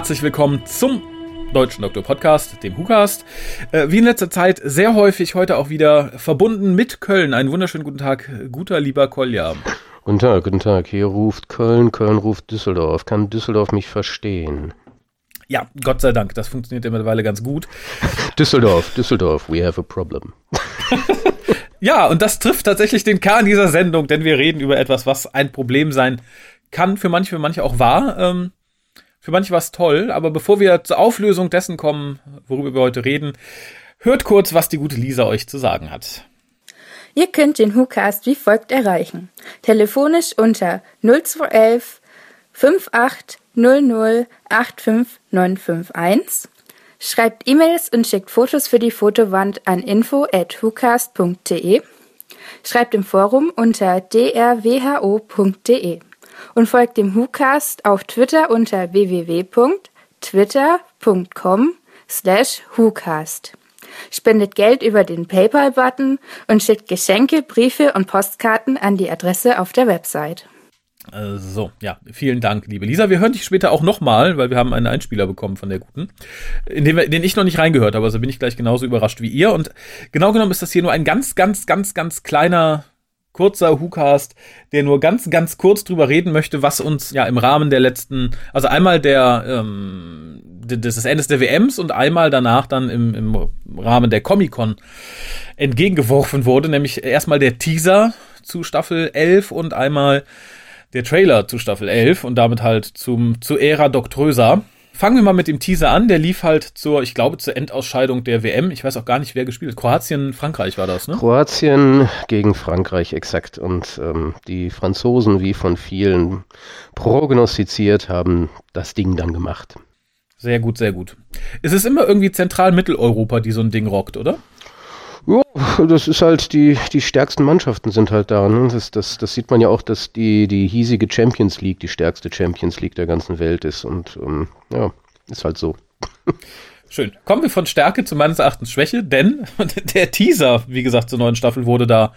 Herzlich willkommen zum Deutschen Doktor Podcast, dem WhoCast. Äh, wie in letzter Zeit sehr häufig heute auch wieder verbunden mit Köln. Einen wunderschönen guten Tag, guter lieber Kolja. Guten Tag, guten Tag. Hier ruft Köln, Köln ruft Düsseldorf. Kann Düsseldorf mich verstehen? Ja, Gott sei Dank, das funktioniert ja mittlerweile ganz gut. Düsseldorf, Düsseldorf, we have a problem. ja, und das trifft tatsächlich den Kern dieser Sendung, denn wir reden über etwas, was ein Problem sein kann, für manche, für manche auch war. Ähm, für manche war es toll, aber bevor wir zur Auflösung dessen kommen, worüber wir heute reden, hört kurz, was die gute Lisa euch zu sagen hat. Ihr könnt den WhoCast wie folgt erreichen. Telefonisch unter 0211 5800 85951. Schreibt E-Mails und schickt Fotos für die Fotowand an info at whocast.de. Schreibt im Forum unter drwho.de und folgt dem WhoCast auf Twitter unter www.twitter.com slash WhoCast. Spendet Geld über den PayPal-Button und schickt Geschenke, Briefe und Postkarten an die Adresse auf der Website. Äh, so, ja, vielen Dank, liebe Lisa. Wir hören dich später auch nochmal, weil wir haben einen Einspieler bekommen von der Guten, in den, in den ich noch nicht reingehört habe. Also bin ich gleich genauso überrascht wie ihr. Und genau genommen ist das hier nur ein ganz, ganz, ganz, ganz kleiner kurzer WhoCast, der nur ganz, ganz kurz drüber reden möchte, was uns ja im Rahmen der letzten, also einmal der ähm, des Endes der WMs und einmal danach dann im, im Rahmen der Comic-Con entgegengeworfen wurde, nämlich erstmal der Teaser zu Staffel 11 und einmal der Trailer zu Staffel 11 und damit halt zum, zu Ära Doktröser. Fangen wir mal mit dem Teaser an. Der lief halt zur, ich glaube, zur Endausscheidung der WM. Ich weiß auch gar nicht, wer gespielt hat. Kroatien, Frankreich war das, ne? Kroatien gegen Frankreich, exakt. Und ähm, die Franzosen, wie von vielen prognostiziert, haben das Ding dann gemacht. Sehr gut, sehr gut. Es ist immer irgendwie Zentral-Mitteleuropa, die so ein Ding rockt, oder? Ja, das ist halt die, die stärksten Mannschaften sind halt da. Ne? Das, das, das sieht man ja auch, dass die, die hiesige Champions League die stärkste Champions League der ganzen Welt ist. Und ähm, ja, ist halt so. Schön. Kommen wir von Stärke zu meines Erachtens Schwäche, denn der Teaser, wie gesagt, zur neuen Staffel wurde da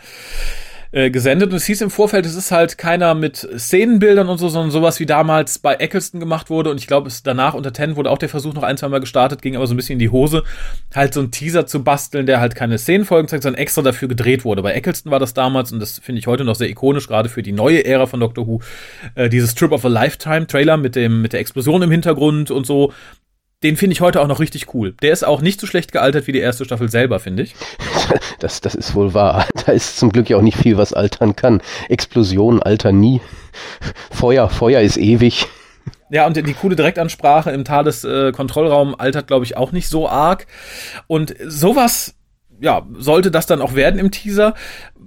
äh, gesendet und es hieß im Vorfeld, es ist halt keiner mit Szenenbildern und so, sondern sowas wie damals bei Eccleston gemacht wurde und ich glaube, es danach unter Ten wurde auch der Versuch noch ein, zwei gestartet, ging aber so ein bisschen in die Hose, halt so ein Teaser zu basteln, der halt keine Szenenfolgen zeigt, sondern extra dafür gedreht wurde. Bei Eccleston war das damals und das finde ich heute noch sehr ikonisch, gerade für die neue Ära von Doctor Who, äh, dieses Trip of a Lifetime Trailer mit dem, mit der Explosion im Hintergrund und so, den finde ich heute auch noch richtig cool. Der ist auch nicht so schlecht gealtert wie die erste Staffel selber, finde ich. Das, das ist wohl wahr. Da ist zum Glück ja auch nicht viel, was altern kann. Explosionen altern nie. Feuer, Feuer ist ewig. Ja, und die coole Direktansprache im TARDIS-Kontrollraum äh, altert, glaube ich, auch nicht so arg. Und sowas ja, sollte das dann auch werden im Teaser.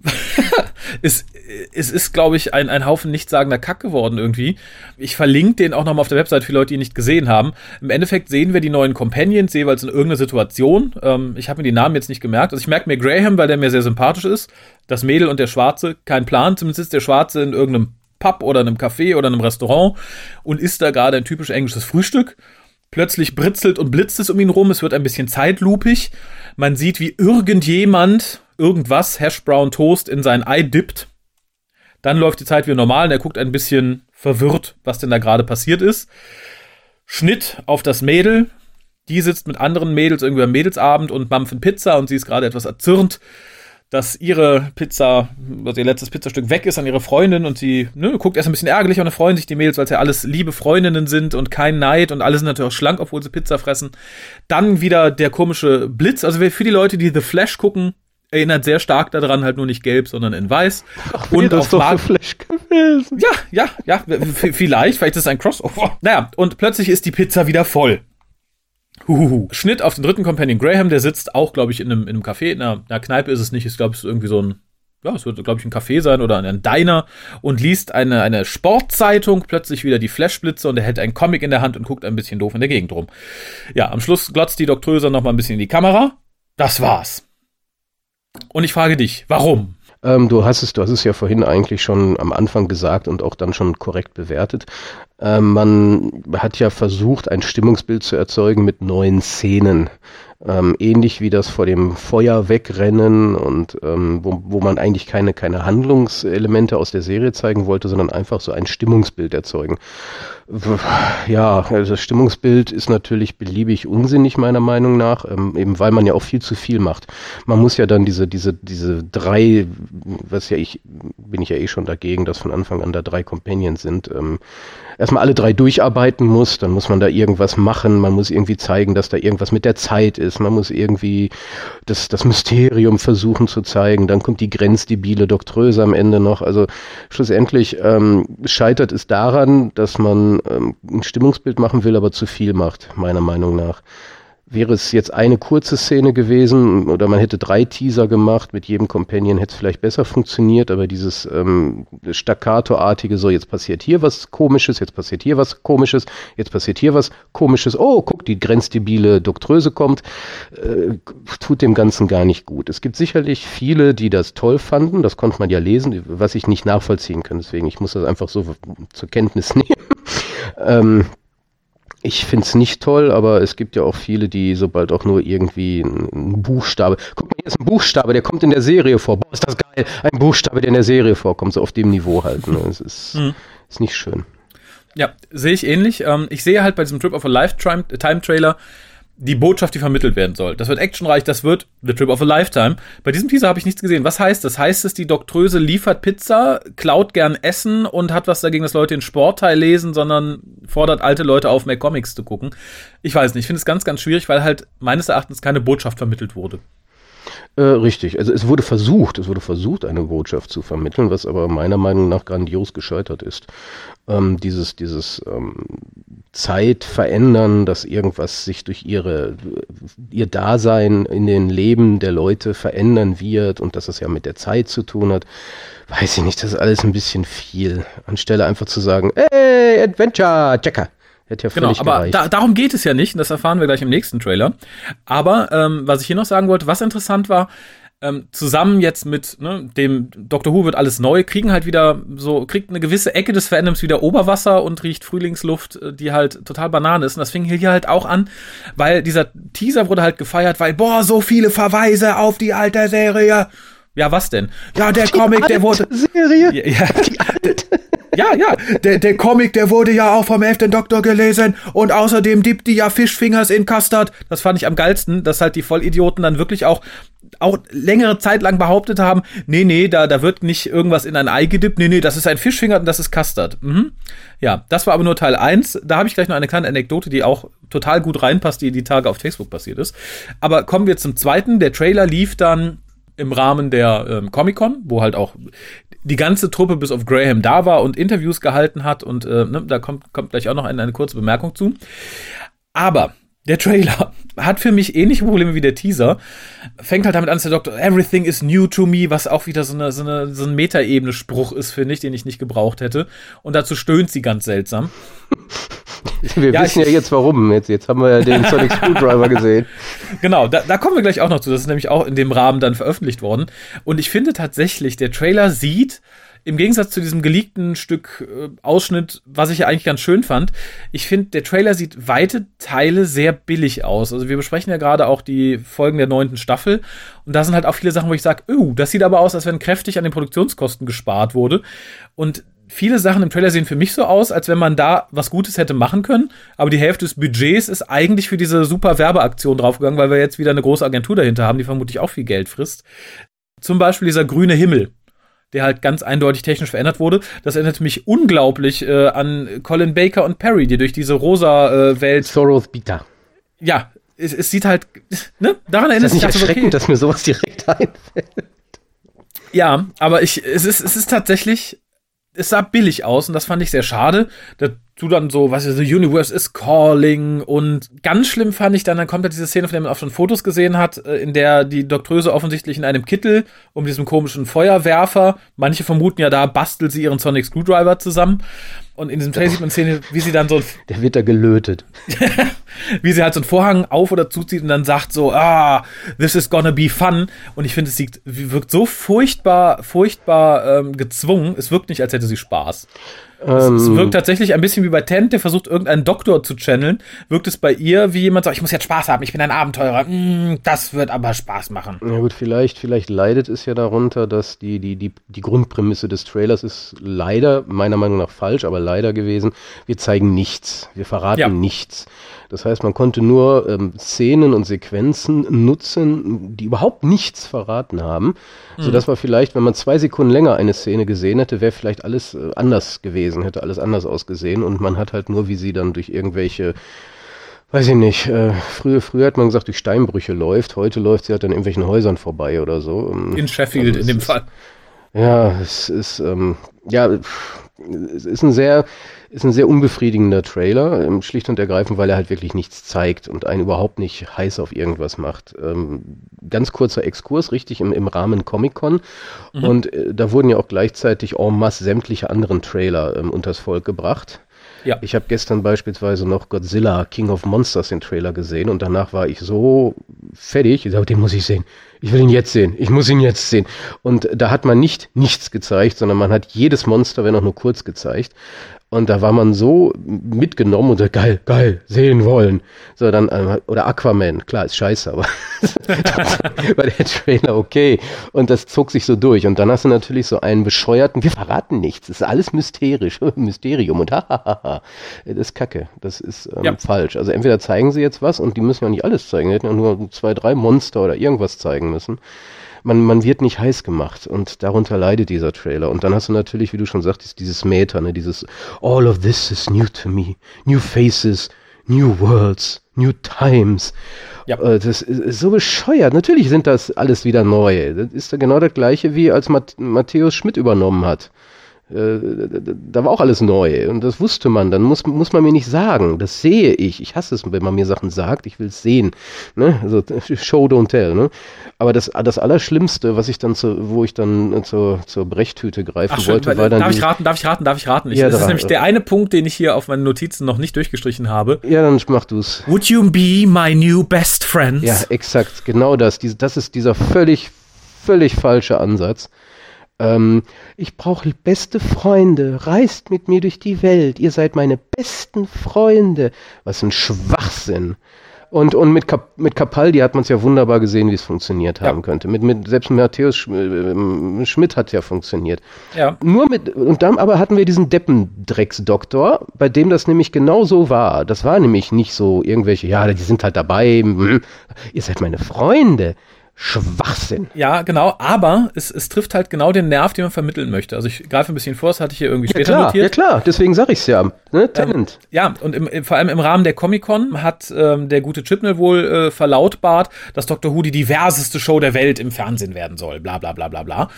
es, es ist, glaube ich, ein, ein Haufen nichtssagender Kack geworden irgendwie. Ich verlinke den auch nochmal auf der Website für Leute, die ihn nicht gesehen haben. Im Endeffekt sehen wir die neuen Companions jeweils in irgendeiner Situation. Ähm, ich habe mir die Namen jetzt nicht gemerkt. Also ich merke mir Graham, weil der mir sehr sympathisch ist. Das Mädel und der Schwarze, kein Plan. Zumindest ist der Schwarze in irgendeinem Pub oder einem Café oder einem Restaurant und isst da gerade ein typisch englisches Frühstück. Plötzlich britzelt und blitzt es um ihn rum. Es wird ein bisschen zeitlupig. Man sieht, wie irgendjemand irgendwas Hash Brown Toast in sein Ei dippt. Dann läuft die Zeit wieder normal und er guckt ein bisschen verwirrt, was denn da gerade passiert ist. Schnitt auf das Mädel. Die sitzt mit anderen Mädels irgendwie am Mädelsabend und mampfen Pizza und sie ist gerade etwas erzürnt dass ihre Pizza, also ihr letztes Pizzastück weg ist an ihre Freundin und sie ne, guckt erst ein bisschen ärgerlich und dann freuen sich die Mädels, weil es ja alles liebe Freundinnen sind und kein Neid und alle sind natürlich auch schlank, obwohl sie Pizza fressen. Dann wieder der komische Blitz, also für die Leute, die The Flash gucken, erinnert sehr stark daran, halt nur nicht gelb, sondern in weiß. Ach, und das auf doch Mag Flash gewesen. Ja, ja, ja, vielleicht, vielleicht ist es ein Crossover. Naja, und plötzlich ist die Pizza wieder voll. Huhuhu. Schnitt auf den dritten Companion Graham, der sitzt auch, glaube ich, in einem, in einem Café. In einer, einer Kneipe ist es nicht. Ich glaube, es ist irgendwie so ein, ja, es wird, glaube ich, ein Café sein oder ein Diner und liest eine, eine Sportzeitung, plötzlich wieder die Flashblitze und er hält einen Comic in der Hand und guckt ein bisschen doof in der Gegend rum. Ja, am Schluss glotzt die Doktröse noch mal ein bisschen in die Kamera. Das war's. Und ich frage dich, warum? Ähm, du hast es, du hast es ja vorhin eigentlich schon am Anfang gesagt und auch dann schon korrekt bewertet. Ähm, man hat ja versucht, ein Stimmungsbild zu erzeugen mit neuen Szenen. Ähm, ähnlich wie das vor dem Feuer wegrennen und ähm, wo, wo man eigentlich keine, keine Handlungselemente aus der Serie zeigen wollte, sondern einfach so ein Stimmungsbild erzeugen. Ja, also das Stimmungsbild ist natürlich beliebig unsinnig meiner Meinung nach, ähm, eben weil man ja auch viel zu viel macht. Man muss ja dann diese, diese, diese drei, was ja ich, bin ich ja eh schon dagegen, dass von Anfang an da drei Companions sind, ähm, erstmal alle drei durcharbeiten muss, dann muss man da irgendwas machen, man muss irgendwie zeigen, dass da irgendwas mit der Zeit ist, man muss irgendwie das, das Mysterium versuchen zu zeigen, dann kommt die grenzdebile Doktröse am Ende noch. Also schlussendlich ähm, scheitert es daran, dass man ähm, ein Stimmungsbild machen will, aber zu viel macht, meiner Meinung nach. Wäre es jetzt eine kurze Szene gewesen oder man hätte drei Teaser gemacht, mit jedem Companion hätte es vielleicht besser funktioniert, aber dieses ähm, staccato-artige, so jetzt passiert hier was komisches, jetzt passiert hier was komisches, jetzt passiert hier was komisches, oh, guck, die grenzdebile Doktröse kommt, äh, tut dem Ganzen gar nicht gut. Es gibt sicherlich viele, die das toll fanden, das konnte man ja lesen, was ich nicht nachvollziehen kann, deswegen ich muss das einfach so zur Kenntnis nehmen. ähm, ich finde es nicht toll, aber es gibt ja auch viele, die sobald auch nur irgendwie ein Buchstabe. Guck mal, hier ist ein Buchstabe, der kommt in der Serie vor. Boah, ist das geil. Ein Buchstabe, der in der Serie vorkommt, so auf dem Niveau halt. Ne? Es ist, mhm. ist nicht schön. Ja, sehe ich ähnlich. Ähm, ich sehe halt bei diesem Trip of a Lifetime Trailer, die Botschaft, die vermittelt werden soll. Das wird actionreich, das wird The Trip of a Lifetime. Bei diesem Teaser habe ich nichts gesehen. Was heißt das? Heißt es, die Doktröse liefert Pizza, klaut gern Essen und hat was dagegen, dass Leute den Sportteil lesen, sondern fordert alte Leute auf, mehr Comics zu gucken? Ich weiß nicht. Ich finde es ganz, ganz schwierig, weil halt meines Erachtens keine Botschaft vermittelt wurde. Äh, richtig. Also es wurde versucht, es wurde versucht, eine Botschaft zu vermitteln, was aber meiner Meinung nach grandios gescheitert ist. Ähm, dieses, dieses ähm, Zeit verändern, dass irgendwas sich durch ihre, ihr Dasein in den Leben der Leute verändern wird und dass es ja mit der Zeit zu tun hat. Weiß ich nicht, das ist alles ein bisschen viel. Anstelle einfach zu sagen, hey, Adventure, Checker. Hätte ja genau, aber da, darum geht es ja nicht, das erfahren wir gleich im nächsten Trailer. Aber ähm, was ich hier noch sagen wollte, was interessant war, ähm, zusammen jetzt mit ne, dem Dr. Who wird alles neu, kriegen halt wieder so, kriegt eine gewisse Ecke des Fandoms wieder Oberwasser und riecht Frühlingsluft, äh, die halt total Banane ist. Und das fing hier halt auch an, weil dieser Teaser wurde halt gefeiert, weil, boah, so viele Verweise auf die alte Serie. Ja, was denn? Ja, der die Comic, der wurde. Serie? Ja, ja, die alte. Ja, ja, der, der Comic, der wurde ja auch vom 11. Doktor gelesen und außerdem dippt die ja Fischfingers in Custard. Das fand ich am geilsten, dass halt die Vollidioten dann wirklich auch auch längere Zeit lang behauptet haben, nee, nee, da, da wird nicht irgendwas in ein Ei gedippt, nee, nee, das ist ein Fischfinger und das ist Custard. Mhm. Ja, das war aber nur Teil 1. Da habe ich gleich noch eine kleine Anekdote, die auch total gut reinpasst, die die Tage auf Facebook passiert ist. Aber kommen wir zum zweiten. Der Trailer lief dann im Rahmen der ähm, Comic-Con, wo halt auch die ganze Truppe bis auf Graham da war und Interviews gehalten hat und äh, ne, da kommt, kommt gleich auch noch eine, eine kurze Bemerkung zu. Aber der Trailer hat für mich ähnliche Probleme wie der Teaser. Fängt halt damit an, dass der Doktor Everything is new to me, was auch wieder so eine so eine so ein Metaebene-Spruch ist, finde ich, den ich nicht gebraucht hätte. Und dazu stöhnt sie ganz seltsam. Wir ja, wissen ja jetzt warum. Jetzt, jetzt haben wir ja den Sonic Screwdriver gesehen. Genau, da, da kommen wir gleich auch noch zu. Das ist nämlich auch in dem Rahmen dann veröffentlicht worden. Und ich finde tatsächlich, der Trailer sieht im Gegensatz zu diesem geleakten Stück äh, Ausschnitt, was ich ja eigentlich ganz schön fand, ich finde, der Trailer sieht weite Teile sehr billig aus. Also wir besprechen ja gerade auch die Folgen der neunten Staffel und da sind halt auch viele Sachen, wo ich sage, oh, das sieht aber aus, als wenn kräftig an den Produktionskosten gespart wurde. Und viele Sachen im Trailer sehen für mich so aus, als wenn man da was Gutes hätte machen können, aber die Hälfte des Budgets ist eigentlich für diese super Werbeaktion draufgegangen, weil wir jetzt wieder eine große Agentur dahinter haben, die vermutlich auch viel Geld frisst. Zum Beispiel dieser grüne Himmel der halt ganz eindeutig technisch verändert wurde. Das erinnert mich unglaublich äh, an Colin Baker und Perry, die durch diese rosa äh, Welt. Soros Beta. Ja, es, es sieht halt, ne? Daran erinnert sich das okay. dass mir sowas direkt einfällt. Ja, aber ich, es ist, es ist tatsächlich, es sah billig aus und das fand ich sehr schade. Dazu dann so, was ist, The Universe is Calling und ganz schlimm fand ich dann, dann kommt da diese Szene, von der man auch schon Fotos gesehen hat, äh, in der die Doktröse offensichtlich in einem Kittel um diesen komischen Feuerwerfer, manche vermuten ja, da bastelt sie ihren Sonic Screwdriver zusammen und in diesem Trailer sieht man Szene, wie sie dann so. Der wird da gelötet. wie sie halt so einen Vorhang auf oder zuzieht und dann sagt so, ah, this is gonna be fun. Und ich finde, es wirkt so furchtbar, furchtbar ähm, gezwungen. Es wirkt nicht, als hätte sie Spaß. Ähm, es, wirkt tatsächlich ein bisschen wie bei Tent, der versucht, irgendeinen Doktor zu channeln. Wirkt es bei ihr wie jemand sagt, ich muss jetzt Spaß haben, ich bin ein Abenteurer. Mm, das wird aber Spaß machen. Ja gut, vielleicht, vielleicht leidet es ja darunter, dass die, die, die, die Grundprämisse des Trailers ist leider, meiner Meinung nach falsch, aber leider gewesen. Wir zeigen nichts. Wir verraten ja. nichts. Das heißt, man konnte nur ähm, Szenen und Sequenzen nutzen, die überhaupt nichts verraten haben, mhm. sodass man vielleicht, wenn man zwei Sekunden länger eine Szene gesehen hätte, wäre vielleicht alles äh, anders gewesen, hätte alles anders ausgesehen und man hat halt nur, wie sie dann durch irgendwelche weiß ich nicht, äh, früher, früher hat man gesagt, durch Steinbrüche läuft, heute läuft sie halt an irgendwelchen Häusern vorbei oder so. Ähm, in Sheffield also in dem Fall. Ja, es ist, ähm, ja, es ist ein sehr, ist ein sehr unbefriedigender Trailer, ähm, schlicht und ergreifend, weil er halt wirklich nichts zeigt und einen überhaupt nicht heiß auf irgendwas macht. Ähm, ganz kurzer Exkurs, richtig, im, im Rahmen Comic-Con. Mhm. Und äh, da wurden ja auch gleichzeitig en masse sämtliche anderen Trailer ähm, unters Volk gebracht. Ja. Ich habe gestern beispielsweise noch Godzilla King of Monsters den Trailer gesehen und danach war ich so fertig, ich sage, den muss ich sehen. Ich will ihn jetzt sehen. Ich muss ihn jetzt sehen. Und da hat man nicht nichts gezeigt, sondern man hat jedes Monster, wenn auch nur kurz gezeigt. Und da war man so mitgenommen und so, geil, geil, sehen wollen. So, dann, äh, oder Aquaman, klar, ist scheiße, aber war der Trailer okay. Und das zog sich so durch. Und dann hast du natürlich so einen bescheuerten, wir verraten nichts, ist alles mysterisch, Mysterium und hahaha. das ist kacke, das ist ähm, ja. falsch. Also entweder zeigen sie jetzt was und die müssen ja nicht alles zeigen, die hätten ja nur zwei, drei Monster oder irgendwas zeigen müssen man, man wird nicht heiß gemacht und darunter leidet dieser Trailer. Und dann hast du natürlich, wie du schon sagtest, dieses Meta, ne, dieses All of this is new to me, new faces, new worlds, new times. Ja. Äh, das ist so bescheuert. Natürlich sind das alles wieder neu. Das ist ja genau das gleiche, wie als Matthäus Schmidt übernommen hat. Äh, da war auch alles neu und das wusste man. Dann muss, muss man mir nicht sagen. Das sehe ich. Ich hasse es, wenn man mir Sachen sagt. Ich will es sehen. Ne? Also Show don't tell. Ne? Aber das, das Allerschlimmste, was ich dann zu, wo ich dann zur, zur Brechtüte greifen Ach, wollte, war dann. Darf ich raten, darf ich raten, darf ich raten? Ich, ja, das ist nämlich der eine Punkt, den ich hier auf meinen Notizen noch nicht durchgestrichen habe. Ja, dann mach du's. Would you be my new best friends? Ja, exakt. Genau das. Das ist dieser völlig, völlig falsche Ansatz. Ähm, ich brauche beste Freunde, reist mit mir durch die Welt, ihr seid meine besten Freunde. Was ein Schwachsinn. Und, und mit, Kap mit Capaldi hat man es ja wunderbar gesehen, wie es funktioniert haben ja. könnte. Mit, mit, selbst Matthäus Sch äh, Schmidt hat ja funktioniert. Ja. Nur mit, und dann aber hatten wir diesen Deppendrecksdoktor, bei dem das nämlich genau so war. Das war nämlich nicht so irgendwelche, ja, die sind halt dabei, hm, ihr seid meine Freunde. Schwachsinn. Ja, genau, aber es, es trifft halt genau den Nerv, den man vermitteln möchte. Also ich greife ein bisschen vor, das hatte ich hier irgendwie ja, später klar, notiert. Ja klar, deswegen sage ich es ja. Ne? Tenant. Ähm, ja, und im, vor allem im Rahmen der Comic-Con hat ähm, der gute Chipnell wohl äh, verlautbart, dass Dr. Who die diverseste Show der Welt im Fernsehen werden soll. Bla bla bla bla bla.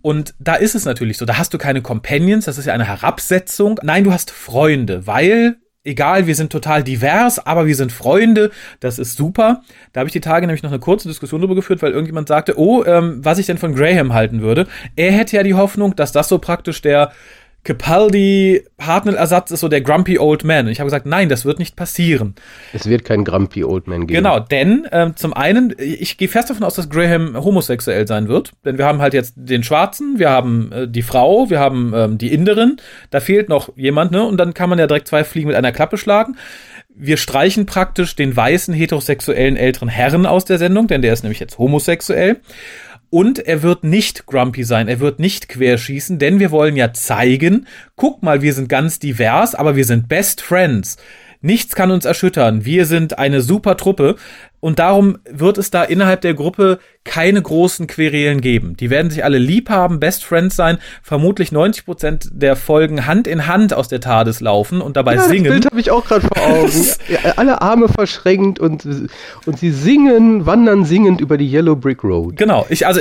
Und da ist es natürlich so, da hast du keine Companions, das ist ja eine Herabsetzung. Nein, du hast Freunde, weil egal, wir sind total divers, aber wir sind Freunde, das ist super. Da habe ich die Tage nämlich noch eine kurze Diskussion darüber geführt, weil irgendjemand sagte, oh, ähm, was ich denn von Graham halten würde. Er hätte ja die Hoffnung, dass das so praktisch der Capaldi Hartnell-Ersatz ist so der Grumpy Old Man. Und ich habe gesagt, nein, das wird nicht passieren. Es wird kein Grumpy Old Man geben. Genau, denn ähm, zum einen, ich gehe fest davon aus, dass Graham homosexuell sein wird. Denn wir haben halt jetzt den Schwarzen, wir haben äh, die Frau, wir haben ähm, die Inderin. Da fehlt noch jemand, ne? Und dann kann man ja direkt zwei Fliegen mit einer Klappe schlagen. Wir streichen praktisch den weißen heterosexuellen älteren Herren aus der Sendung, denn der ist nämlich jetzt homosexuell. Und er wird nicht grumpy sein, er wird nicht querschießen, denn wir wollen ja zeigen, guck mal, wir sind ganz divers, aber wir sind Best Friends. Nichts kann uns erschüttern. Wir sind eine super Truppe. Und darum wird es da innerhalb der Gruppe keine großen Querelen geben. Die werden sich alle lieb haben, Best Friends sein, vermutlich 90 Prozent der Folgen Hand in Hand aus der TARDIS laufen und dabei ja, singen. Das Bild habe ich auch gerade vor Augen. ja, alle Arme verschränkt und, und sie singen, wandern singend über die Yellow Brick Road. Genau. Ich, also,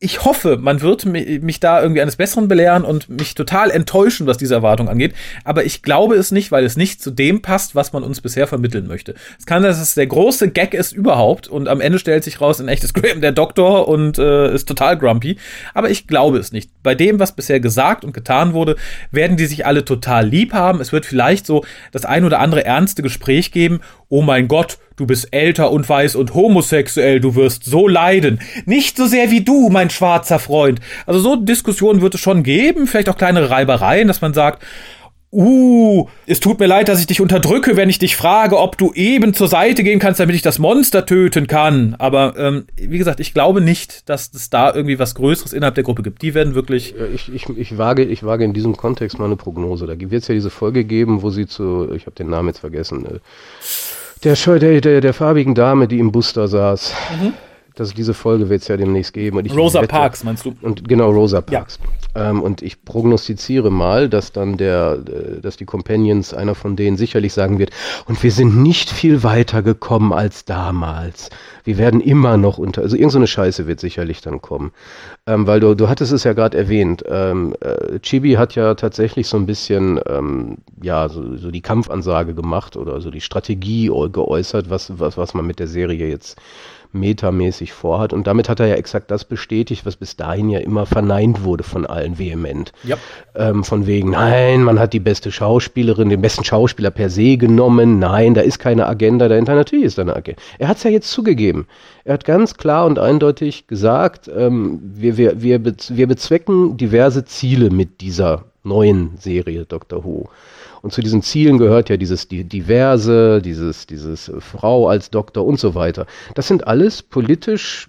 ich hoffe, man wird mich da irgendwie eines Besseren belehren und mich total enttäuschen, was diese Erwartung angeht. Aber ich glaube es nicht, weil es nicht zu dem passt, was man uns bisher vermitteln möchte. Es kann sein, dass es der große Gag ist überhaupt und am Ende stellt sich raus, ein echtes Graham der Doktor und äh, ist total grumpy. Aber ich glaube es nicht. Bei dem, was bisher gesagt und getan wurde, werden die sich alle total lieb haben. Es wird vielleicht so das ein oder andere ernste Gespräch geben oh mein Gott, du bist älter und weiß und homosexuell, du wirst so leiden. Nicht so sehr wie du, mein schwarzer Freund. Also so Diskussionen wird es schon geben, vielleicht auch kleinere Reibereien, dass man sagt, Uh, es tut mir leid, dass ich dich unterdrücke, wenn ich dich frage, ob du eben zur Seite gehen kannst, damit ich das Monster töten kann. Aber ähm, wie gesagt, ich glaube nicht, dass es da irgendwie was Größeres innerhalb der Gruppe gibt. Die werden wirklich. Ich, ich, ich, wage, ich wage in diesem Kontext mal eine Prognose. Da wird es ja diese Folge geben, wo sie zu, ich habe den Namen jetzt vergessen, äh, der, der, der, farbigen Dame, die im Bus saß. Mhm. Das, diese Folge wird es ja demnächst geben. Rosa wette, Parks, meinst du? Und genau, Rosa Parks. Ja. Ähm, und ich prognostiziere mal, dass dann der, äh, dass die Companions, einer von denen sicherlich sagen wird, und wir sind nicht viel weiter gekommen als damals. Wir werden immer noch unter, also irgendeine so Scheiße wird sicherlich dann kommen. Ähm, weil du, du hattest es ja gerade erwähnt, ähm, äh, Chibi hat ja tatsächlich so ein bisschen, ähm, ja, so, so die Kampfansage gemacht oder so die Strategie geäußert, was, was, was man mit der Serie jetzt metamäßig vorhat. Und damit hat er ja exakt das bestätigt, was bis dahin ja immer verneint wurde von allen vehement. Ja. Ähm, von wegen, nein, man hat die beste Schauspielerin, den besten Schauspieler per se genommen. Nein, da ist keine Agenda dahinter. Natürlich ist da eine Agenda. Er hat es ja jetzt zugegeben. Er hat ganz klar und eindeutig gesagt, ähm, wir, wir, wir, wir bezwecken diverse Ziele mit dieser neuen Serie Doctor Who. Und zu diesen Zielen gehört ja dieses Diverse, dieses, dieses Frau als Doktor und so weiter. Das sind alles politisch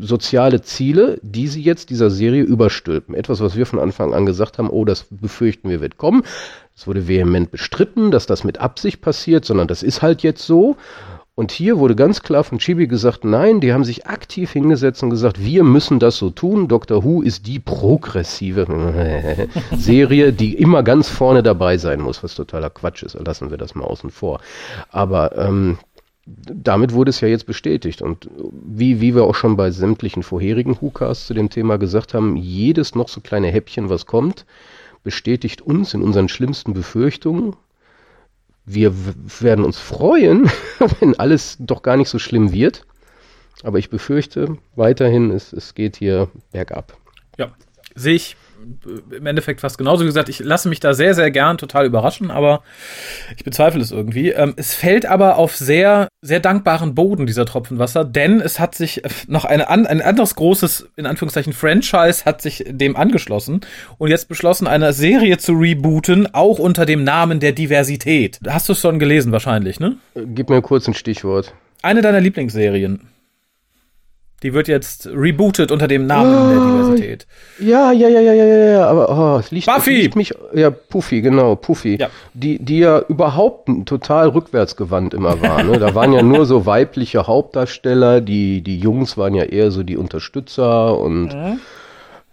soziale Ziele, die sie jetzt dieser Serie überstülpen. Etwas, was wir von Anfang an gesagt haben, oh, das befürchten wir wird kommen. Es wurde vehement bestritten, dass das mit Absicht passiert, sondern das ist halt jetzt so. Und hier wurde ganz klar von Chibi gesagt, nein, die haben sich aktiv hingesetzt und gesagt, wir müssen das so tun. Doctor Who ist die progressive Serie, die immer ganz vorne dabei sein muss, was totaler Quatsch ist. Lassen wir das mal außen vor. Aber ähm, damit wurde es ja jetzt bestätigt. Und wie, wie wir auch schon bei sämtlichen vorherigen WhoCasts zu dem Thema gesagt haben, jedes noch so kleine Häppchen, was kommt, bestätigt uns in unseren schlimmsten Befürchtungen wir werden uns freuen, wenn alles doch gar nicht so schlimm wird. Aber ich befürchte weiterhin, es, es geht hier bergab. Ja, sehe ich im Endeffekt fast genauso gesagt. Ich lasse mich da sehr, sehr gern total überraschen, aber ich bezweifle es irgendwie. Ähm, es fällt aber auf sehr, sehr dankbaren Boden, dieser Tropfen Wasser, denn es hat sich noch eine, ein anderes großes, in Anführungszeichen, Franchise hat sich dem angeschlossen und jetzt beschlossen, eine Serie zu rebooten, auch unter dem Namen der Diversität. Hast du es schon gelesen wahrscheinlich, ne? Gib mir kurz ein Stichwort. Eine deiner Lieblingsserien. Die wird jetzt rebootet unter dem Namen oh, der Diversität. Ja, ja, ja, ja, ja, ja, aber oh, es liegt, Buffy! Es liegt mich, ja, Puffy, genau, Puffy. Ja. Die, die ja überhaupt total rückwärtsgewandt immer war. Ne? Da waren ja nur so weibliche Hauptdarsteller, die, die Jungs waren ja eher so die Unterstützer und mhm.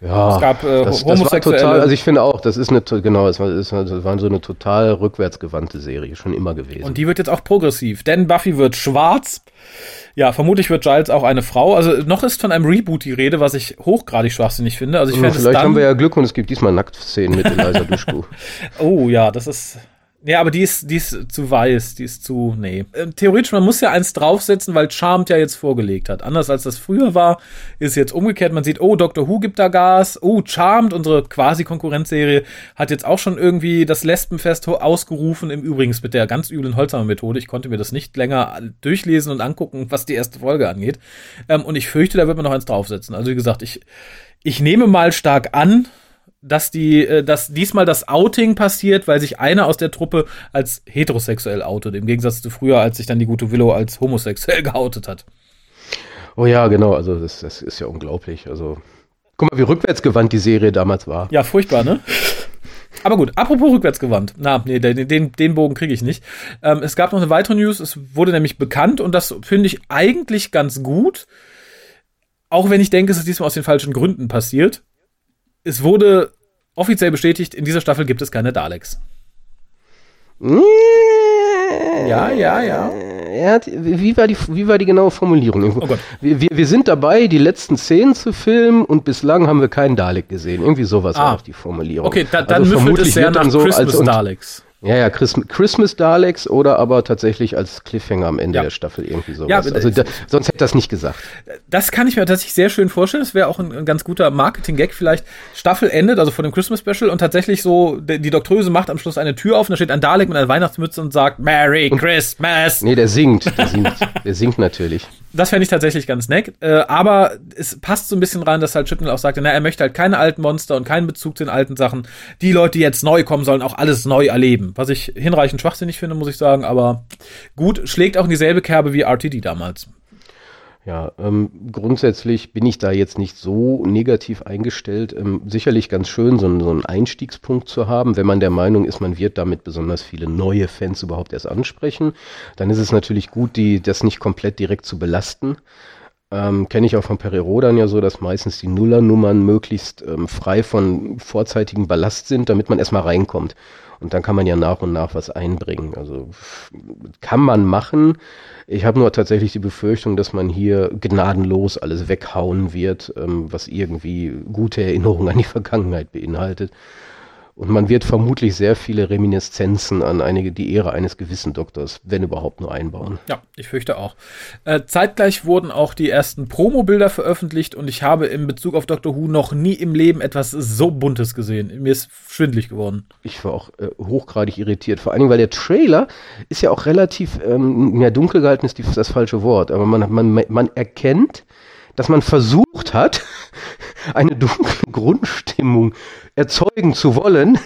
Ja, es gab äh, das, das war total, also ich finde auch, das ist eine, genau, es war, war so eine total rückwärtsgewandte Serie, schon immer gewesen. Und die wird jetzt auch progressiv, denn Buffy wird schwarz. Ja, vermutlich wird Giles auch eine Frau. Also noch ist von einem Reboot die Rede, was ich hochgradig schwachsinnig finde. Also ich hm, Vielleicht haben wir ja Glück und es gibt diesmal Nacktszenen mit Eliza Duschku. oh ja, das ist ja, aber die ist, die ist zu weiß, die ist zu, nee. Ähm, theoretisch, man muss ja eins draufsetzen, weil Charmed ja jetzt vorgelegt hat. Anders als das früher war, ist jetzt umgekehrt. Man sieht, oh, Doctor Who gibt da Gas. Oh, Charmed, unsere quasi Konkurrenzserie, hat jetzt auch schon irgendwie das Lesbenfest ausgerufen. Im Übrigen mit der ganz üblen Holzhammer-Methode. Ich konnte mir das nicht länger durchlesen und angucken, was die erste Folge angeht. Ähm, und ich fürchte, da wird man noch eins draufsetzen. Also wie gesagt, ich, ich nehme mal stark an, dass die, äh, dass diesmal das Outing passiert, weil sich einer aus der Truppe als heterosexuell outet, im Gegensatz zu früher, als sich dann die gute Willow als homosexuell geoutet hat. Oh ja, genau, also das, das ist ja unglaublich. Also, guck mal, wie rückwärtsgewandt die Serie damals war. Ja, furchtbar, ne? Aber gut, apropos rückwärtsgewandt. Na, nee, den, den, den Bogen kriege ich nicht. Ähm, es gab noch eine weitere News. Es wurde nämlich bekannt und das finde ich eigentlich ganz gut. Auch wenn ich denke, es ist diesmal aus den falschen Gründen passiert es wurde offiziell bestätigt, in dieser Staffel gibt es keine Daleks. Ja, ja, ja. Hat, wie, war die, wie war die genaue Formulierung? Oh wir, wir, wir, sind dabei, die letzten Szenen zu filmen und bislang haben wir keinen Dalek gesehen. Irgendwie sowas ah. war die Formulierung. Okay, da, dann also müffelt es sehr nach so Christmas als, Daleks. Ja, ja, Christmas, Christmas Daleks oder aber tatsächlich als Cliffhanger am Ende ja. der Staffel irgendwie sowas. Ja, also da, sonst hätte das nicht gesagt. Das kann ich mir tatsächlich sehr schön vorstellen. Das wäre auch ein, ein, ganz guter Marketing-Gag vielleicht. Staffel endet, also von dem Christmas Special und tatsächlich so, die, die Doktröse macht am Schluss eine Tür auf und da steht ein Dalek mit einer Weihnachtsmütze und sagt Merry Christmas. Nee, der singt. Der singt, der singt natürlich. Das fände ich tatsächlich ganz nett. Äh, aber es passt so ein bisschen rein, dass halt Chipnell auch sagte, na, er möchte halt keine alten Monster und keinen Bezug zu den alten Sachen. Die Leute, die jetzt neu kommen, sollen auch alles neu erleben. Was ich hinreichend schwachsinnig finde, muss ich sagen. Aber gut, schlägt auch in dieselbe Kerbe wie RTD damals. Ja, ähm, grundsätzlich bin ich da jetzt nicht so negativ eingestellt. Ähm, sicherlich ganz schön, so, so einen Einstiegspunkt zu haben, wenn man der Meinung ist, man wird damit besonders viele neue Fans überhaupt erst ansprechen. Dann ist es natürlich gut, die das nicht komplett direkt zu belasten. Ähm, Kenne ich auch von Perero dann ja so, dass meistens die Nullernummern möglichst ähm, frei von vorzeitigem Ballast sind, damit man erstmal reinkommt. Und dann kann man ja nach und nach was einbringen. Also kann man machen. Ich habe nur tatsächlich die Befürchtung, dass man hier gnadenlos alles weghauen wird, ähm, was irgendwie gute Erinnerungen an die Vergangenheit beinhaltet. Und man wird vermutlich sehr viele Reminiszenzen an einige die Ehre eines gewissen Doktors, wenn überhaupt, nur einbauen. Ja, ich fürchte auch. Äh, zeitgleich wurden auch die ersten Promo-Bilder veröffentlicht und ich habe in Bezug auf Doctor Who noch nie im Leben etwas so Buntes gesehen. Mir ist schwindlig geworden. Ich war auch äh, hochgradig irritiert. Vor allen Dingen, weil der Trailer ist ja auch relativ, ähm, ja, dunkel gehalten ist die, das falsche Wort, aber man, man, man erkennt, dass man versucht hat, eine dunkle Grundstimmung erzeugen zu wollen,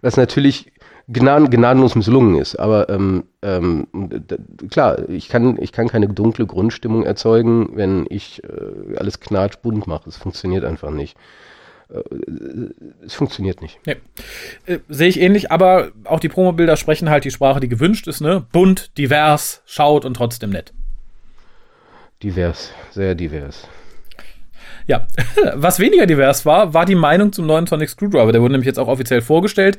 was natürlich gnaden, gnadenlos misslungen ist. Aber ähm, ähm, klar, ich kann, ich kann keine dunkle Grundstimmung erzeugen, wenn ich äh, alles knatschbunt mache. Es funktioniert einfach nicht. Äh, es funktioniert nicht. Nee. Äh, Sehe ich ähnlich, aber auch die Promobilder sprechen halt die Sprache, die gewünscht ist, ne? Bunt, divers, schaut und trotzdem nett. Divers, sehr divers. Ja, was weniger divers war, war die Meinung zum neuen Sonic Screwdriver. Der wurde nämlich jetzt auch offiziell vorgestellt.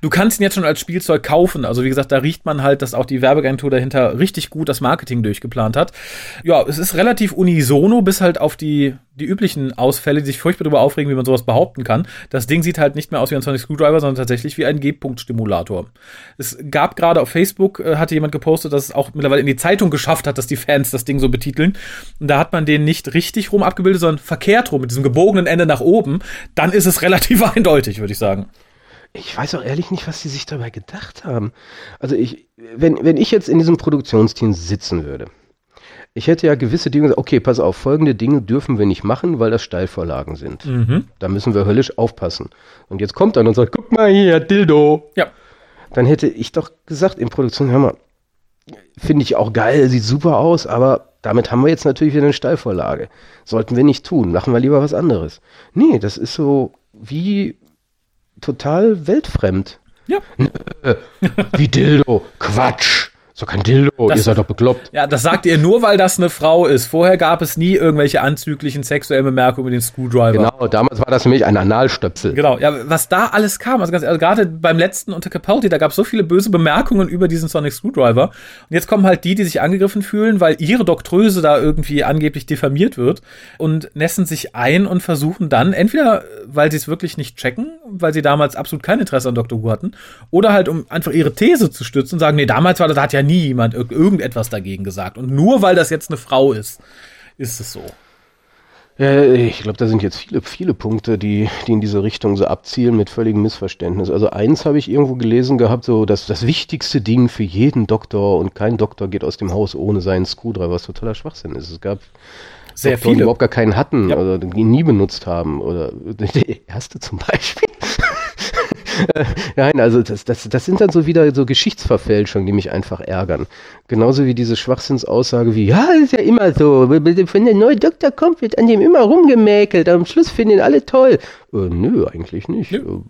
Du kannst ihn jetzt schon als Spielzeug kaufen. Also wie gesagt, da riecht man halt, dass auch die Werbeagentur dahinter richtig gut das Marketing durchgeplant hat. Ja, es ist relativ unisono, bis halt auf die die üblichen Ausfälle, die sich furchtbar darüber aufregen, wie man sowas behaupten kann. Das Ding sieht halt nicht mehr aus wie ein Sonic Screwdriver, sondern tatsächlich wie ein G-Punkt-Stimulator. Es gab gerade auf Facebook, äh, hatte jemand gepostet, dass es auch mittlerweile in die Zeitung geschafft hat, dass die Fans das Ding so betiteln. Und da hat man den nicht richtig rum abgebildet, sondern verkehrt rum, mit diesem gebogenen Ende nach oben. Dann ist es relativ eindeutig, würde ich sagen. Ich weiß auch ehrlich nicht, was sie sich dabei gedacht haben. Also ich, wenn, wenn ich jetzt in diesem Produktionsteam sitzen würde, ich hätte ja gewisse Dinge gesagt, okay, pass auf, folgende Dinge dürfen wir nicht machen, weil das Steilvorlagen sind. Mhm. Da müssen wir höllisch aufpassen. Und jetzt kommt er und sagt, guck mal hier, Dildo. Ja. Dann hätte ich doch gesagt in Produktion, hör mal, finde ich auch geil, sieht super aus, aber damit haben wir jetzt natürlich wieder eine Steilvorlage. Sollten wir nicht tun, machen wir lieber was anderes. Nee, das ist so wie total weltfremd. Ja. Wie Dildo. Quatsch. So kein Dildo, das, ihr seid doch bekloppt. Ja, das sagt ihr nur, weil das eine Frau ist. Vorher gab es nie irgendwelche anzüglichen sexuellen Bemerkungen über den Screwdriver. Genau, damals war das nämlich ein Analstöpsel. Genau, ja, was da alles kam, also, ganz, also gerade beim letzten unter Capaldi, da gab es so viele böse Bemerkungen über diesen Sonic Screwdriver. Und jetzt kommen halt die, die sich angegriffen fühlen, weil ihre Doktröse da irgendwie angeblich diffamiert wird und nässen sich ein und versuchen dann, entweder weil sie es wirklich nicht checken, weil sie damals absolut kein Interesse an Dr. Who hatten, oder halt um einfach ihre These zu stützen und sagen, nee, damals war das, da hat ja nie jemand irgendetwas dagegen gesagt. Und nur weil das jetzt eine Frau ist, ist es so. Ich glaube, da sind jetzt viele, viele Punkte, die, die in diese Richtung so abzielen mit völligem Missverständnis. Also eins habe ich irgendwo gelesen gehabt, so dass das wichtigste Ding für jeden Doktor und kein Doktor geht aus dem Haus ohne seinen Screwdriver, was totaler Schwachsinn ist. Es gab sehr Doktoren, viele. die überhaupt gar keinen hatten ja. oder die nie benutzt haben. Oder der erste zum Beispiel. Nein, also das, das, das sind dann so wieder so Geschichtsverfälschungen, die mich einfach ärgern. Genauso wie diese Schwachsinnsaussage wie, ja, ist ja immer so, wenn der neue Doktor kommt, wird an dem immer rumgemäkelt, am Schluss finden ihn alle toll. Äh, nö, eigentlich nicht. Nö.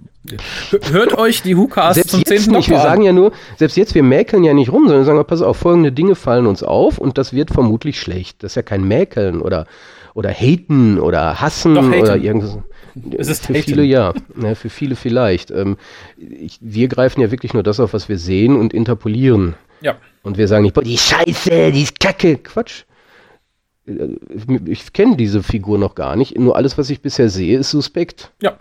Hört euch die Hukas zum zehnten nicht. Wir sagen ja nur, selbst jetzt, wir mäkeln ja nicht rum, sondern wir sagen, pass auf, folgende Dinge fallen uns auf und das wird vermutlich schlecht. Das ist ja kein Mäkeln oder, oder haten oder hassen Doch, oder irgendwas. Es ist für viele ja, ja, für viele vielleicht. Ähm, ich, wir greifen ja wirklich nur das auf, was wir sehen und interpolieren. Ja. Und wir sagen nicht, die Scheiße, die ist Kacke, Quatsch. Äh, ich kenne diese Figur noch gar nicht. Nur alles, was ich bisher sehe, ist suspekt. Ja.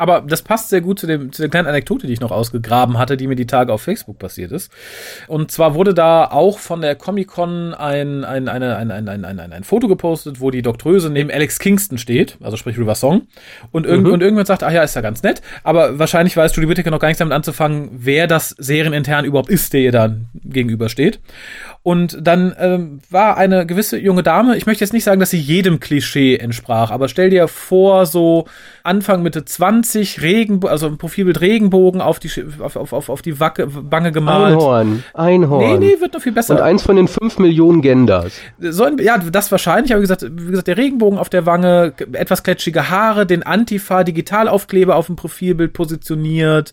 Aber das passt sehr gut zu, dem, zu der kleinen Anekdote, die ich noch ausgegraben hatte, die mir die Tage auf Facebook passiert ist. Und zwar wurde da auch von der Comic-Con ein, ein, eine, ein, ein, ein, ein, ein Foto gepostet, wo die Doktröse neben Alex Kingston steht, also sprich River Song. Und, irg mhm. und irgendwann sagt, ach ja, ist ja ganz nett. Aber wahrscheinlich weiß Julie Whittaker noch gar nichts damit anzufangen, wer das serienintern überhaupt ist, der ihr da gegenübersteht. Und dann ähm, war eine gewisse junge Dame, ich möchte jetzt nicht sagen, dass sie jedem Klischee entsprach, aber stell dir vor, so Anfang Mitte 20, Regen, also ein Profilbild Regenbogen auf die auf, auf, auf die Wacke, Wange gemalt. Einhorn, Einhorn. Nee, nee, wird noch viel besser. Und eins von den fünf Millionen Genders. So ein, ja, das wahrscheinlich, aber wie gesagt, wie gesagt, der Regenbogen auf der Wange, etwas kletschige Haare, den Antifa Digitalaufkleber auf dem Profilbild positioniert.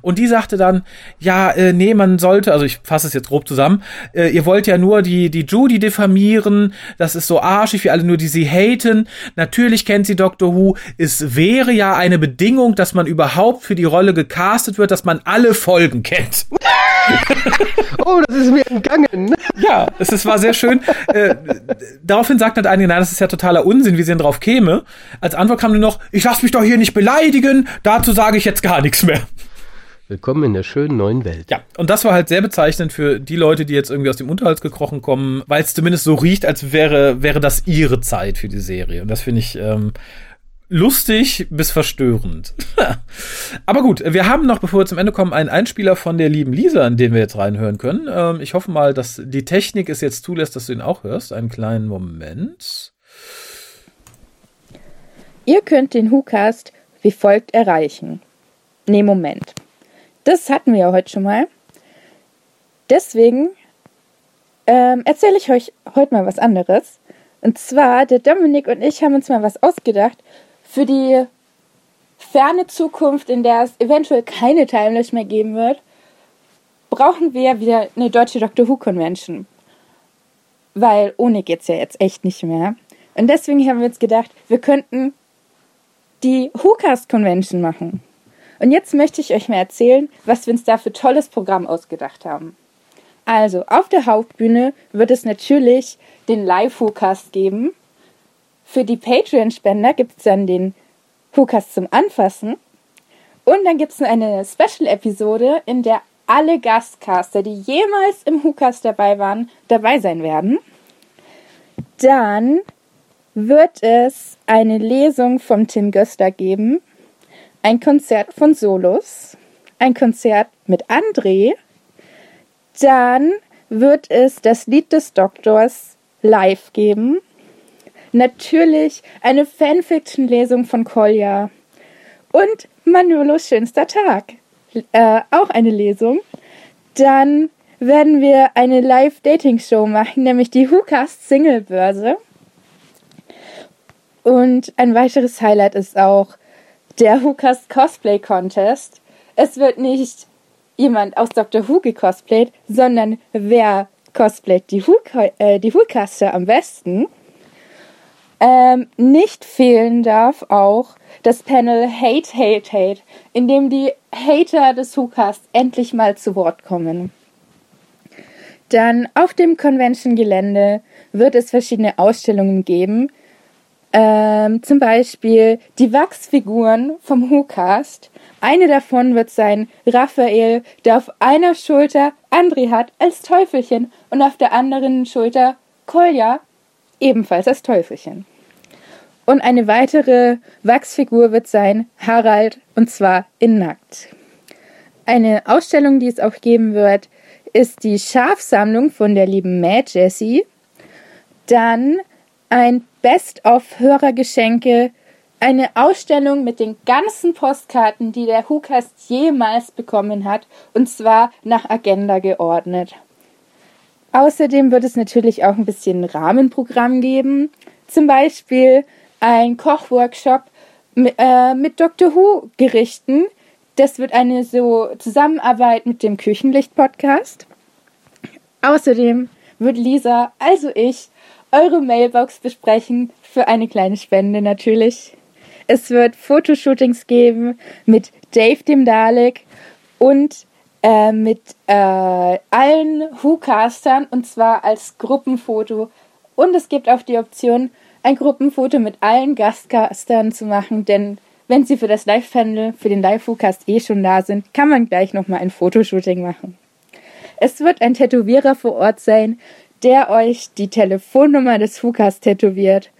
Und die sagte dann, ja, äh, nee, man sollte, also ich fasse es jetzt grob zusammen, äh, ihr wollt ja nur die, die Judy diffamieren, das ist so arschig, wie alle nur die sie haten. Natürlich kennt sie Doctor Who. Es wäre ja eine Bedingung, dass man überhaupt für die Rolle gecastet wird, dass man alle Folgen kennt. oh, das ist mir entgangen. Ja, es, es war sehr schön. Äh, daraufhin sagten halt einige, nein, das ist ja totaler Unsinn, wie sie denn drauf käme. Als Antwort kam nur noch, ich lasse mich doch hier nicht beleidigen, dazu sage ich jetzt gar nichts mehr. Willkommen in der schönen neuen Welt. Ja, und das war halt sehr bezeichnend für die Leute, die jetzt irgendwie aus dem Unterhals gekrochen kommen, weil es zumindest so riecht, als wäre, wäre das ihre Zeit für die Serie. Und das finde ich ähm, lustig bis verstörend. Aber gut, wir haben noch, bevor wir zum Ende kommen, einen Einspieler von der lieben Lisa, in den wir jetzt reinhören können. Ähm, ich hoffe mal, dass die Technik es jetzt zulässt, dass du ihn auch hörst. Einen kleinen Moment. Ihr könnt den WhoCast wie folgt erreichen. Nee, Moment. Das hatten wir ja heute schon mal. Deswegen ähm, erzähle ich euch heute mal was anderes. Und zwar, der Dominik und ich haben uns mal was ausgedacht für die ferne Zukunft, in der es eventuell keine Timeless mehr geben wird, brauchen wir wieder eine deutsche Doctor Who Convention. Weil ohne geht's ja jetzt echt nicht mehr. Und deswegen haben wir uns gedacht, wir könnten die WhoCast Convention machen. Und jetzt möchte ich euch mal erzählen, was wir uns da für tolles Programm ausgedacht haben. Also, auf der Hauptbühne wird es natürlich den Live-Hookast geben. Für die Patreon-Spender gibt es dann den Hookast zum Anfassen. Und dann gibt es eine Special-Episode, in der alle Gastcaster, die jemals im Hookast dabei waren, dabei sein werden. Dann wird es eine Lesung vom Tim Göster geben ein Konzert von Solos, ein Konzert mit André, dann wird es das Lied des Doktors live geben. Natürlich eine Fanfiction-Lesung von Kolja. Und Manolos schönster Tag. Äh, auch eine Lesung. Dann werden wir eine Live-Dating-Show machen, nämlich die WhoCast Single-Börse. Und ein weiteres Highlight ist auch der Hukas Cosplay Contest. Es wird nicht jemand aus Dr. Who gecosplayt, sondern wer cosplayt die, Who, äh, am besten. Ähm, nicht fehlen darf auch das Panel Hate, Hate, Hate, in dem die Hater des WhoCasts endlich mal zu Wort kommen. Dann auf dem Convention-Gelände wird es verschiedene Ausstellungen geben, ähm, zum Beispiel die Wachsfiguren vom WhoCast. Eine davon wird sein Raphael, der auf einer Schulter André hat als Teufelchen und auf der anderen Schulter Kolja ebenfalls als Teufelchen. Und eine weitere Wachsfigur wird sein Harald und zwar in Nackt. Eine Ausstellung, die es auch geben wird, ist die Schafsammlung von der lieben Mad Jessie. Dann ein Best-of-Hörergeschenke, eine Ausstellung mit den ganzen Postkarten, die der WhoCast jemals bekommen hat, und zwar nach Agenda geordnet. Außerdem wird es natürlich auch ein bisschen Rahmenprogramm geben, zum Beispiel ein Kochworkshop mit, äh, mit Dr. Who Gerichten. Das wird eine so Zusammenarbeit mit dem Küchenlicht-Podcast. Außerdem wird Lisa, also ich, eure Mailbox besprechen für eine kleine Spende natürlich. Es wird Fotoshootings geben mit Dave dem Dalek und äh, mit äh, allen Who-Castern und zwar als Gruppenfoto. Und es gibt auch die Option, ein Gruppenfoto mit allen Gastcastern zu machen, denn wenn sie für das Live-Panel, für den Live-Forecast eh schon da sind, kann man gleich nochmal ein Fotoshooting machen. Es wird ein Tätowierer vor Ort sein, der euch die Telefonnummer des Forecast tätowiert.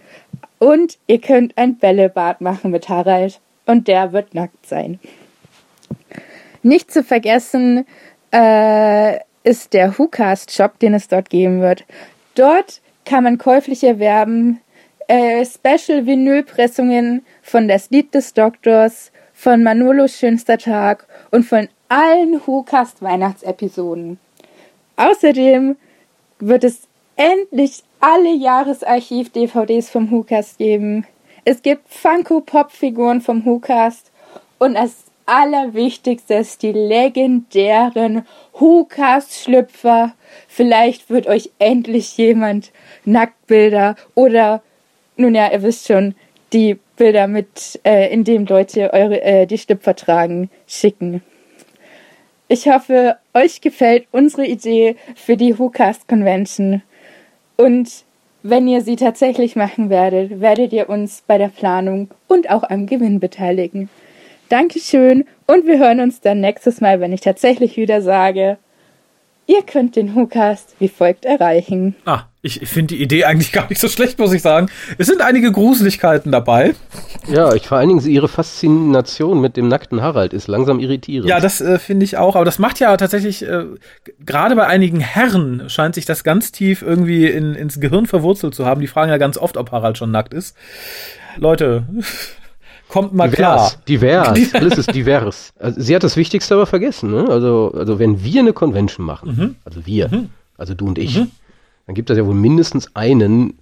Und ihr könnt ein Bällebad machen mit Harald. Und der wird nackt sein. Nicht zu vergessen äh, ist der WhoCast Shop, den es dort geben wird. Dort kann man käuflich erwerben äh, Special Vinylpressungen von Das Lied des Doktors, von Manolos schönster Tag und von allen WhoCast Weihnachtsepisoden. Außerdem wird es endlich alle Jahresarchiv-DVDs vom WhoCast geben. Es gibt Funko-Pop-Figuren vom WhoCast und das Allerwichtigste ist die legendären WhoCast-Schlüpfer. Vielleicht wird euch endlich jemand Nacktbilder oder, nun ja, ihr wisst schon, die Bilder mit, äh, in dem Leute eure, äh, die Schlüpfer tragen, schicken. Ich hoffe, euch gefällt unsere Idee für die WhoCast Convention. Und wenn ihr sie tatsächlich machen werdet, werdet ihr uns bei der Planung und auch am Gewinn beteiligen. Dankeschön und wir hören uns dann nächstes Mal, wenn ich tatsächlich wieder sage, ihr könnt den WhoCast wie folgt erreichen. Ah, ich finde die Idee eigentlich gar nicht so schlecht, muss ich sagen. Es sind einige Gruseligkeiten dabei. Ja, ich vor allen Dingen ihre Faszination mit dem nackten Harald ist langsam irritierend. Ja, das äh, finde ich auch. Aber das macht ja tatsächlich, äh, gerade bei einigen Herren scheint sich das ganz tief irgendwie in, ins Gehirn verwurzelt zu haben. Die fragen ja ganz oft, ob Harald schon nackt ist. Leute, kommt mal klar. Divers, divers. alles ist divers. Also, sie hat das Wichtigste aber vergessen. Ne? Also, also wenn wir eine Convention machen, mhm. also wir, mhm. also du und ich, mhm dann gibt es ja wohl mindestens einen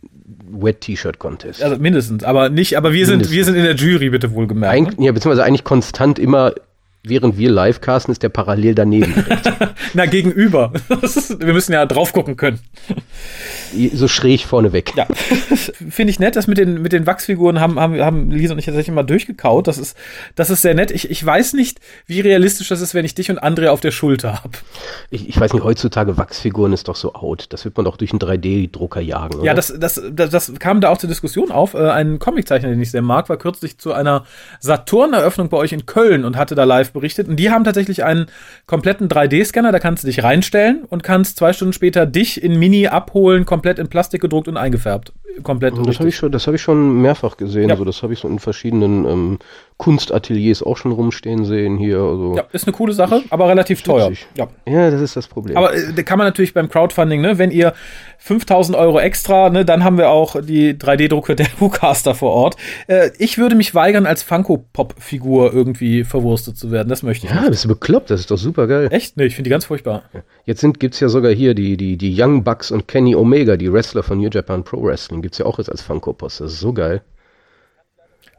Wet-T-Shirt-Contest. Also mindestens, aber nicht, aber wir mindestens. sind, wir sind in der Jury, bitte wohlgemerkt. Ne? Ja, beziehungsweise eigentlich konstant immer während wir live casten, ist der parallel daneben. Na, gegenüber. Wir müssen ja drauf gucken können. So schräg vorne weg. Ja. Finde ich nett, dass mit den, mit den Wachsfiguren haben, haben, haben Lisa und ich tatsächlich mal durchgekaut. Das ist, das ist sehr nett. Ich, ich weiß nicht, wie realistisch das ist, wenn ich dich und André auf der Schulter habe. Ich, ich weiß nicht, heutzutage Wachsfiguren ist doch so out. Das wird man doch durch einen 3D-Drucker jagen. Oder? Ja, das, das, das, das kam da auch zur Diskussion auf. Äh, ein Comiczeichner, den ich sehr mag, war kürzlich zu einer Saturn-Eröffnung bei euch in Köln und hatte da live berichtet. Und die haben tatsächlich einen kompletten 3D-Scanner, da kannst du dich reinstellen und kannst zwei Stunden später dich in Mini abholen, komplett in Plastik gedruckt und eingefärbt. Komplett. Das habe ich schon, das habe ich schon mehrfach gesehen. Ja. Also das habe ich so in verschiedenen ähm, Kunstateliers auch schon rumstehen sehen hier. Also ja, ist eine coole Sache, aber relativ teuer. Ja. ja, das ist das Problem. Aber äh, kann man natürlich beim Crowdfunding, ne, wenn ihr 5000 Euro extra, ne, dann haben wir auch die 3D-Drucke der WhoCaster vor Ort. Äh, ich würde mich weigern, als Funko-Pop-Figur irgendwie verwurstet zu werden. Das möchte ich ja, nicht. Ja, bist du bekloppt, das ist doch super geil. Echt? Nee, ich finde die ganz furchtbar. Jetzt sind, gibt's ja sogar hier die, die, die Young Bucks und Kenny Omega, die Wrestler von New Japan Pro Wrestling, gibt's ja auch jetzt als Funko-Post. Das ist so geil.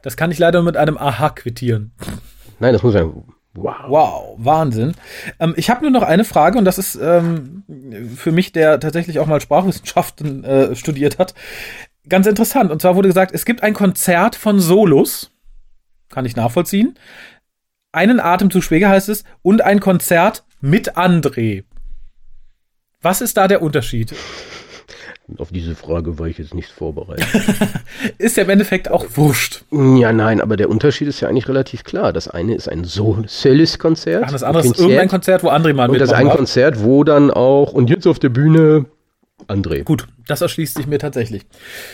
Das kann ich leider mit einem Aha quittieren. Nein, das muss sein. Wow. Wow, Wahnsinn. Ähm, ich habe nur noch eine Frage und das ist ähm, für mich, der tatsächlich auch mal Sprachwissenschaften äh, studiert hat, ganz interessant. Und zwar wurde gesagt, es gibt ein Konzert von Solos, kann ich nachvollziehen. Einen Atemzug schwieriger heißt es und ein Konzert mit André. Was ist da der Unterschied? Auf diese Frage war ich jetzt nicht vorbereitet. ist ja im Endeffekt auch wurscht. Ja, nein, aber der Unterschied ist ja eigentlich relativ klar. Das eine ist ein Solis-Konzert. Ach, das andere ist irgendein Konzert, wo André mal Und das ist ein Konzert, wo dann auch, und jetzt auf der Bühne André. Gut, das erschließt sich mir tatsächlich.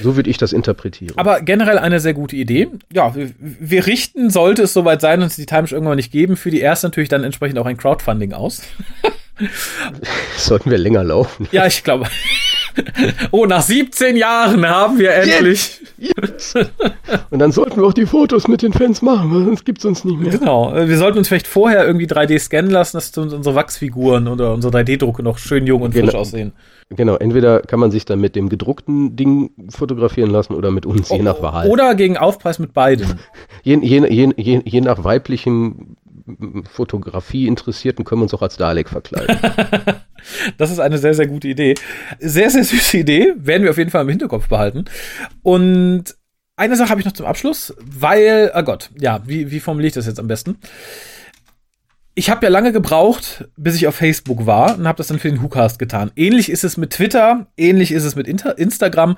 So würde ich das interpretieren. Aber generell eine sehr gute Idee. Ja, wir, wir richten, sollte es soweit sein und es die Times irgendwann nicht geben, für die erste natürlich dann entsprechend auch ein Crowdfunding aus. Sollten wir länger laufen. Ja, ich glaube. Oh, nach 17 Jahren haben wir endlich. Jetzt, jetzt. Und dann sollten wir auch die Fotos mit den Fans machen, weil sonst gibt es uns nicht mehr. Genau. Wir sollten uns vielleicht vorher irgendwie 3D scannen lassen, dass unsere Wachsfiguren oder unsere 3D-Drucke noch schön jung und genau. frisch aussehen. Genau, entweder kann man sich dann mit dem gedruckten Ding fotografieren lassen oder mit uns, oh, je nach Wahl. Oder gegen Aufpreis mit beiden. je, je, je, je, nach weiblichen Fotografie Interessierten können wir uns auch als Dalek verkleiden. das ist eine sehr, sehr gute Idee. Sehr, sehr süße Idee. Werden wir auf jeden Fall im Hinterkopf behalten. Und eine Sache habe ich noch zum Abschluss, weil, oh Gott, ja, wie, wie formuliere ich das jetzt am besten? Ich habe ja lange gebraucht, bis ich auf Facebook war und habe das dann für den WhoCast getan. Ähnlich ist es mit Twitter, ähnlich ist es mit Inter Instagram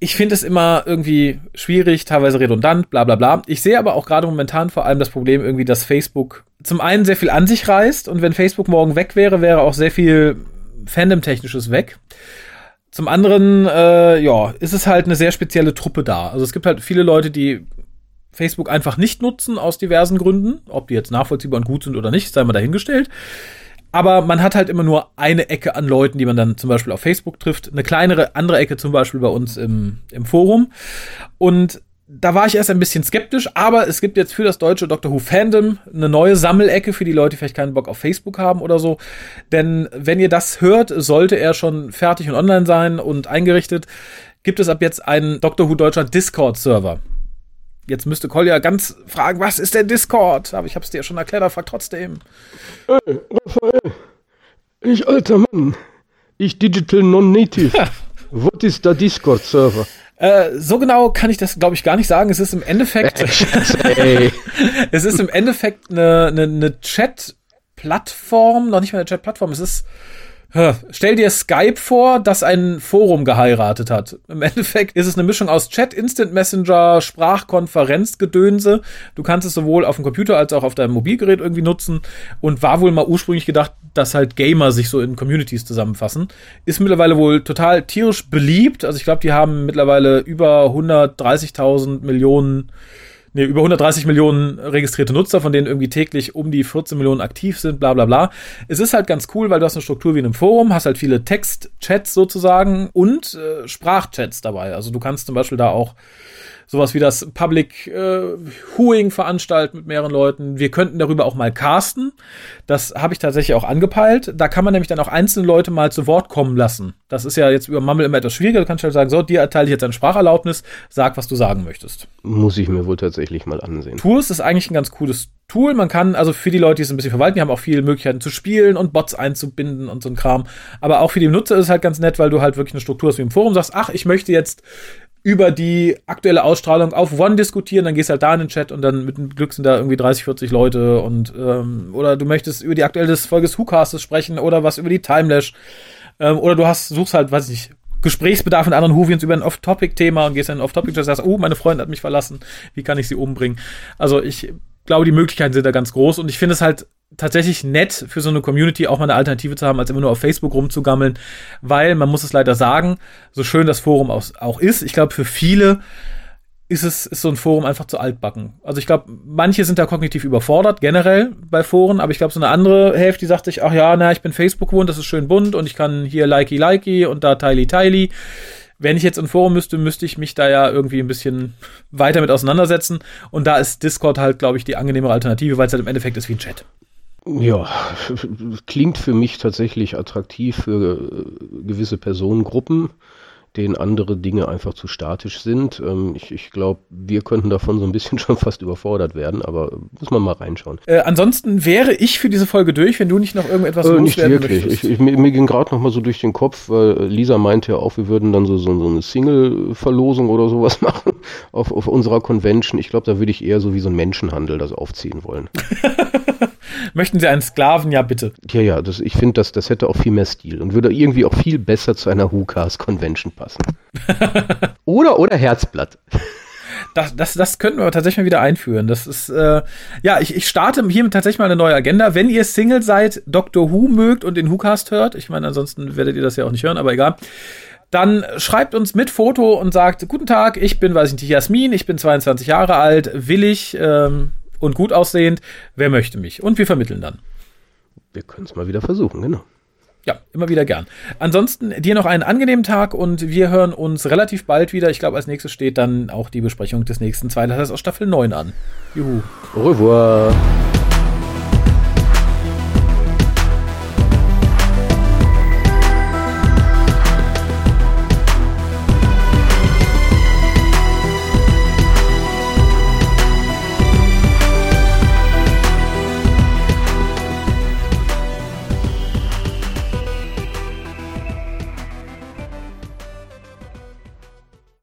ich finde es immer irgendwie schwierig, teilweise redundant, bla bla bla. Ich sehe aber auch gerade momentan vor allem das Problem irgendwie, dass Facebook zum einen sehr viel an sich reißt und wenn Facebook morgen weg wäre, wäre auch sehr viel Fandom-Technisches weg. Zum anderen, äh, ja, ist es halt eine sehr spezielle Truppe da. Also es gibt halt viele Leute, die Facebook einfach nicht nutzen aus diversen Gründen. Ob die jetzt nachvollziehbar und gut sind oder nicht, sei mal dahingestellt. Aber man hat halt immer nur eine Ecke an Leuten, die man dann zum Beispiel auf Facebook trifft. Eine kleinere andere Ecke zum Beispiel bei uns im, im Forum. Und da war ich erst ein bisschen skeptisch, aber es gibt jetzt für das deutsche Doctor Who Fandom eine neue Sammelecke für die Leute, die vielleicht keinen Bock auf Facebook haben oder so. Denn wenn ihr das hört, sollte er schon fertig und online sein und eingerichtet, gibt es ab jetzt einen Doctor Who Deutscher Discord-Server. Jetzt müsste Kolja ganz fragen, was ist denn Discord? Aber ich hab's dir ja schon erklärt, aber frag trotzdem. Hey, Raphael, ich alter Mann, ich Digital Non-Native. Was ist der Discord-Server? Äh, so genau kann ich das, glaube ich, gar nicht sagen. Es ist im Endeffekt, es ist im Endeffekt eine, eine, eine Chat-Plattform, noch nicht mal eine Chat-Plattform. Es ist Stell dir Skype vor, das ein Forum geheiratet hat. Im Endeffekt ist es eine Mischung aus Chat, Instant Messenger, Sprachkonferenz, Gedönse. Du kannst es sowohl auf dem Computer als auch auf deinem Mobilgerät irgendwie nutzen und war wohl mal ursprünglich gedacht, dass halt Gamer sich so in Communities zusammenfassen. Ist mittlerweile wohl total tierisch beliebt. Also ich glaube, die haben mittlerweile über 130.000 Millionen nee, über 130 Millionen registrierte Nutzer, von denen irgendwie täglich um die 14 Millionen aktiv sind, bla bla bla. Es ist halt ganz cool, weil du hast eine Struktur wie in einem Forum, hast halt viele Text-Chats sozusagen und äh, Sprachchats dabei. Also du kannst zum Beispiel da auch sowas wie das Public äh, Hooing veranstalten mit mehreren Leuten. Wir könnten darüber auch mal casten. Das habe ich tatsächlich auch angepeilt. Da kann man nämlich dann auch einzelne Leute mal zu Wort kommen lassen. Das ist ja jetzt über Mumble immer etwas schwieriger. Du kannst halt sagen, so, dir erteile ich jetzt eine Spracherlaubnis, sag, was du sagen möchtest. Muss ich mir wohl tatsächlich mal ansehen. Tours ist eigentlich ein ganz cooles Tool. Man kann, also für die Leute, die es ein bisschen verwalten, die haben auch viele Möglichkeiten zu spielen und Bots einzubinden und so ein Kram. Aber auch für die Nutzer ist es halt ganz nett, weil du halt wirklich eine Struktur hast wie im Forum, sagst, ach, ich möchte jetzt über die aktuelle Ausstrahlung auf One diskutieren, dann gehst halt da in den Chat und dann mit dem Glück sind da irgendwie 30, 40 Leute und ähm, oder du möchtest über die aktuelle Folge des WhoCastes sprechen oder was über die Timelash ähm, oder du hast suchst halt, weiß ich nicht, Gesprächsbedarf mit anderen Huvians über ein Off-Topic-Thema und gehst dann Off-Topic und sagst, oh, meine Freundin hat mich verlassen, wie kann ich sie umbringen? Also ich glaube, die Möglichkeiten sind da ganz groß und ich finde es halt tatsächlich nett für so eine Community auch mal eine Alternative zu haben, als immer nur auf Facebook rumzugammeln, weil man muss es leider sagen, so schön das Forum auch ist, ich glaube für viele ist es ist so ein Forum einfach zu altbacken. Also ich glaube, manche sind da kognitiv überfordert generell bei Foren, aber ich glaube so eine andere Hälfte, die sagt sich, ach ja, na, ich bin Facebook gewohnt, das ist schön bunt und ich kann hier likey likey und da teily teily. Wenn ich jetzt ein Forum müsste, müsste ich mich da ja irgendwie ein bisschen weiter mit auseinandersetzen. Und da ist Discord halt, glaube ich, die angenehmere Alternative, weil es halt im Endeffekt ist wie ein Chat. Ja, klingt für mich tatsächlich attraktiv für äh, gewisse Personengruppen denen andere Dinge einfach zu statisch sind. Ähm, ich ich glaube, wir könnten davon so ein bisschen schon fast überfordert werden, aber muss man mal reinschauen. Äh, ansonsten wäre ich für diese Folge durch, wenn du nicht noch irgendetwas äh, Nicht wirklich. Ich, ich, mir, mir ging gerade noch mal so durch den Kopf, weil Lisa meinte ja auch, wir würden dann so, so, so eine Single-Verlosung oder sowas machen auf, auf unserer Convention. Ich glaube, da würde ich eher so wie so ein Menschenhandel das aufziehen wollen. Möchten Sie einen Sklaven? Ja, bitte. Ja, ja, das, ich finde, das, das hätte auch viel mehr Stil und würde irgendwie auch viel besser zu einer Hukas Convention passen. oder, oder Herzblatt. Das, das, das könnten wir tatsächlich mal wieder einführen. Das ist, äh, ja, ich, ich starte hiermit tatsächlich mal eine neue Agenda. Wenn ihr Single seid, Doctor Who mögt und den WhoCast hört, ich meine, ansonsten werdet ihr das ja auch nicht hören, aber egal dann schreibt uns mit Foto und sagt, guten Tag, ich bin, weiß ich nicht, Jasmin, ich bin 22 Jahre alt, willig ähm, und gut aussehend, wer möchte mich? Und wir vermitteln dann. Wir können es mal wieder versuchen, genau. Ja, immer wieder gern. Ansonsten dir noch einen angenehmen Tag und wir hören uns relativ bald wieder. Ich glaube, als nächstes steht dann auch die Besprechung des nächsten Zweiteilers aus Staffel 9 an. Juhu. Au revoir.